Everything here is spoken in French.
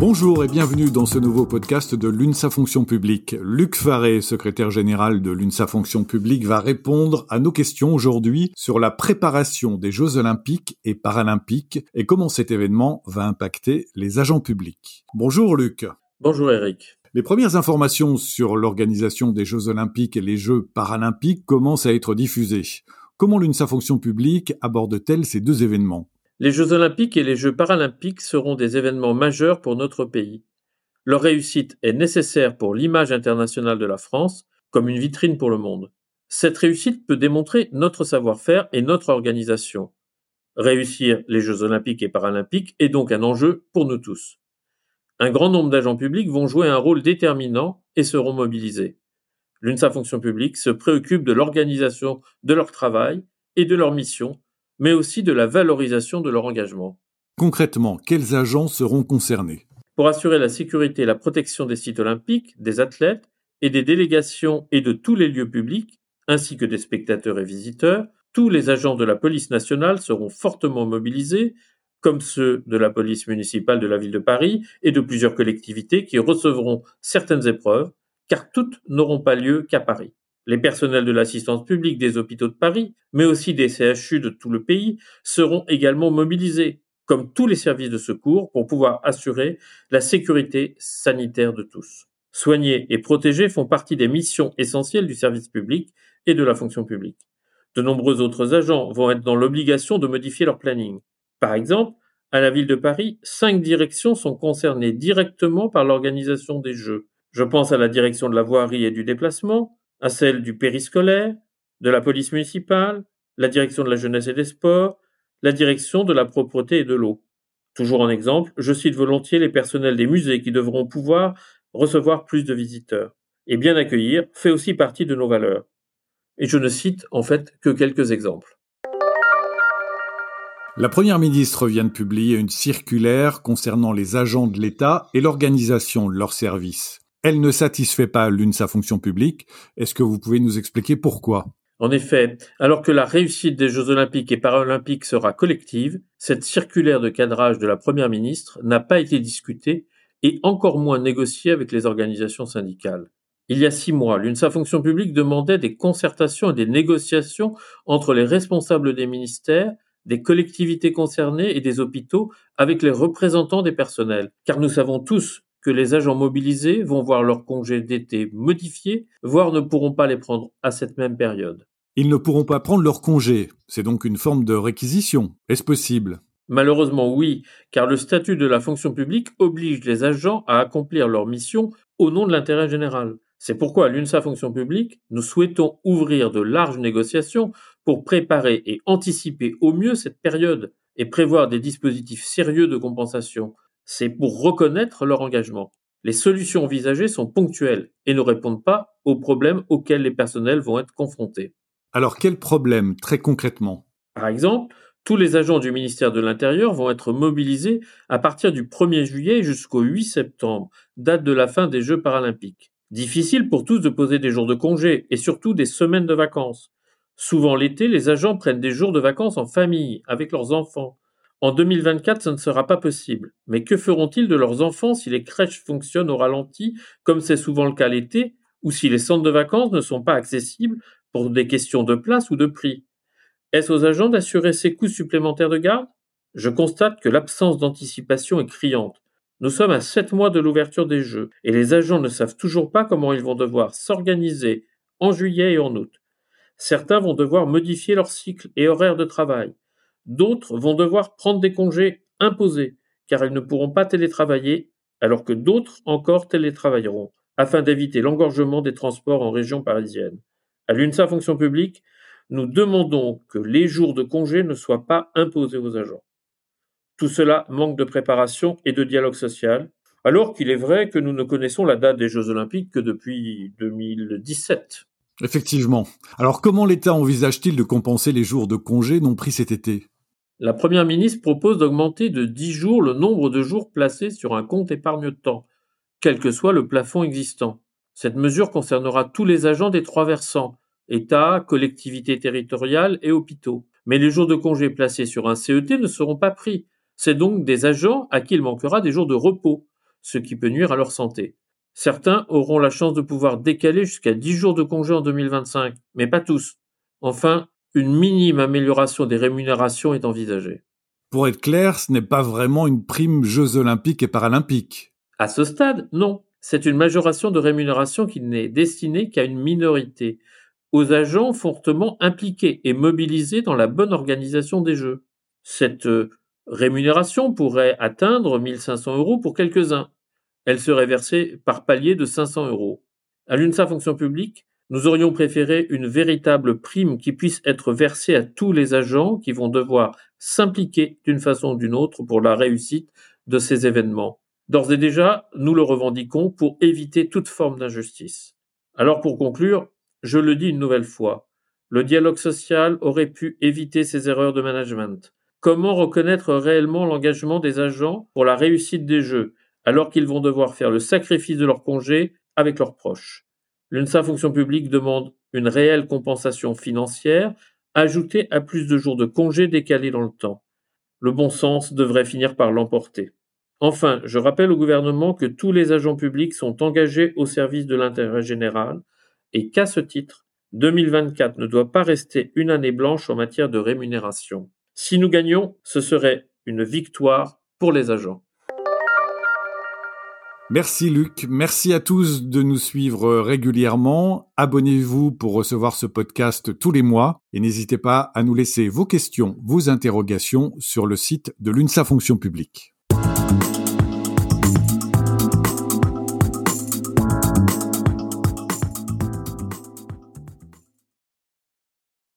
Bonjour et bienvenue dans ce nouveau podcast de l'UNSA Fonction Publique. Luc Faré, secrétaire général de l'UNSA Fonction Publique, va répondre à nos questions aujourd'hui sur la préparation des Jeux Olympiques et Paralympiques et comment cet événement va impacter les agents publics. Bonjour Luc. Bonjour Eric. Les premières informations sur l'organisation des Jeux Olympiques et les Jeux Paralympiques commencent à être diffusées. Comment l'UNSA Fonction Publique aborde-t-elle ces deux événements? Les Jeux olympiques et les Jeux paralympiques seront des événements majeurs pour notre pays. Leur réussite est nécessaire pour l'image internationale de la France comme une vitrine pour le monde. Cette réussite peut démontrer notre savoir-faire et notre organisation. Réussir les Jeux olympiques et paralympiques est donc un enjeu pour nous tous. Un grand nombre d'agents publics vont jouer un rôle déterminant et seront mobilisés. L'UNSA Fonction publique se préoccupe de l'organisation de leur travail et de leur mission mais aussi de la valorisation de leur engagement. Concrètement, quels agents seront concernés? Pour assurer la sécurité et la protection des sites olympiques, des athlètes et des délégations et de tous les lieux publics, ainsi que des spectateurs et visiteurs, tous les agents de la police nationale seront fortement mobilisés, comme ceux de la police municipale de la ville de Paris et de plusieurs collectivités qui recevront certaines épreuves, car toutes n'auront pas lieu qu'à Paris. Les personnels de l'assistance publique des hôpitaux de Paris, mais aussi des CHU de tout le pays, seront également mobilisés, comme tous les services de secours, pour pouvoir assurer la sécurité sanitaire de tous. Soigner et protéger font partie des missions essentielles du service public et de la fonction publique. De nombreux autres agents vont être dans l'obligation de modifier leur planning. Par exemple, à la ville de Paris, cinq directions sont concernées directement par l'organisation des Jeux. Je pense à la direction de la voirie et du déplacement, à celle du périscolaire, de la police municipale, la direction de la jeunesse et des sports, la direction de la propreté et de l'eau. Toujours en exemple, je cite volontiers les personnels des musées qui devront pouvoir recevoir plus de visiteurs. Et bien accueillir fait aussi partie de nos valeurs. Et je ne cite en fait que quelques exemples. La Première ministre vient de publier une circulaire concernant les agents de l'État et l'organisation de leurs services elle ne satisfait pas l'une sa fonction publique. Est-ce que vous pouvez nous expliquer pourquoi? En effet, alors que la réussite des Jeux olympiques et paralympiques sera collective, cette circulaire de cadrage de la Première ministre n'a pas été discutée et encore moins négociée avec les organisations syndicales. Il y a six mois, l'UNSA Fonction publique demandait des concertations et des négociations entre les responsables des ministères, des collectivités concernées et des hôpitaux avec les représentants des personnels. Car nous savons tous que les agents mobilisés vont voir leurs congés d'été modifiés, voire ne pourront pas les prendre à cette même période. Ils ne pourront pas prendre leurs congés. C'est donc une forme de réquisition. Est-ce possible? Malheureusement oui, car le statut de la fonction publique oblige les agents à accomplir leur mission au nom de l'intérêt général. C'est pourquoi à l'UNSA Fonction publique, nous souhaitons ouvrir de larges négociations pour préparer et anticiper au mieux cette période et prévoir des dispositifs sérieux de compensation c'est pour reconnaître leur engagement. Les solutions envisagées sont ponctuelles et ne répondent pas aux problèmes auxquels les personnels vont être confrontés. Alors quels problèmes très concrètement? Par exemple, tous les agents du ministère de l'Intérieur vont être mobilisés à partir du 1er juillet jusqu'au 8 septembre, date de la fin des Jeux paralympiques. Difficile pour tous de poser des jours de congé et surtout des semaines de vacances. Souvent l'été, les agents prennent des jours de vacances en famille, avec leurs enfants. En 2024, ce ne sera pas possible. Mais que feront-ils de leurs enfants si les crèches fonctionnent au ralenti, comme c'est souvent le cas l'été, ou si les centres de vacances ne sont pas accessibles pour des questions de place ou de prix? Est-ce aux agents d'assurer ces coûts supplémentaires de garde? Je constate que l'absence d'anticipation est criante. Nous sommes à sept mois de l'ouverture des Jeux, et les agents ne savent toujours pas comment ils vont devoir s'organiser en juillet et en août. Certains vont devoir modifier leur cycle et horaire de travail. D'autres vont devoir prendre des congés imposés, car ils ne pourront pas télétravailler, alors que d'autres encore télétravailleront, afin d'éviter l'engorgement des transports en région parisienne. À l'UNSA Fonction publique, nous demandons que les jours de congé ne soient pas imposés aux agents. Tout cela manque de préparation et de dialogue social, alors qu'il est vrai que nous ne connaissons la date des Jeux olympiques que depuis 2017. Effectivement. Alors comment l'État envisage-t-il de compenser les jours de congé non pris cet été? La Première ministre propose d'augmenter de 10 jours le nombre de jours placés sur un compte épargne-temps, quel que soit le plafond existant. Cette mesure concernera tous les agents des trois versants, État, collectivités territoriales et hôpitaux. Mais les jours de congé placés sur un CET ne seront pas pris. C'est donc des agents à qui il manquera des jours de repos. ce qui peut nuire à leur santé. Certains auront la chance de pouvoir décaler jusqu'à 10 jours de congé en 2025, mais pas tous. Enfin, une minime amélioration des rémunérations est envisagée. Pour être clair, ce n'est pas vraiment une prime Jeux olympiques et paralympiques. À ce stade, non. C'est une majoration de rémunération qui n'est destinée qu'à une minorité, aux agents fortement impliqués et mobilisés dans la bonne organisation des Jeux. Cette euh, rémunération pourrait atteindre 1500 euros pour quelques-uns. Elle serait versée par palier de 500 euros. À l'UNSA Fonction publique, nous aurions préféré une véritable prime qui puisse être versée à tous les agents qui vont devoir s'impliquer d'une façon ou d'une autre pour la réussite de ces événements. D'ores et déjà, nous le revendiquons pour éviter toute forme d'injustice. Alors pour conclure, je le dis une nouvelle fois, le dialogue social aurait pu éviter ces erreurs de management. Comment reconnaître réellement l'engagement des agents pour la réussite des Jeux, alors qu'ils vont devoir faire le sacrifice de leur congé avec leurs proches? L'UNSA Fonction publique demande une réelle compensation financière ajoutée à plus de jours de congés décalés dans le temps. Le bon sens devrait finir par l'emporter. Enfin, je rappelle au gouvernement que tous les agents publics sont engagés au service de l'intérêt général et qu'à ce titre, 2024 ne doit pas rester une année blanche en matière de rémunération. Si nous gagnons, ce serait une victoire pour les agents. Merci Luc, merci à tous de nous suivre régulièrement. Abonnez-vous pour recevoir ce podcast tous les mois et n'hésitez pas à nous laisser vos questions, vos interrogations sur le site de l'UNSA Fonction publique.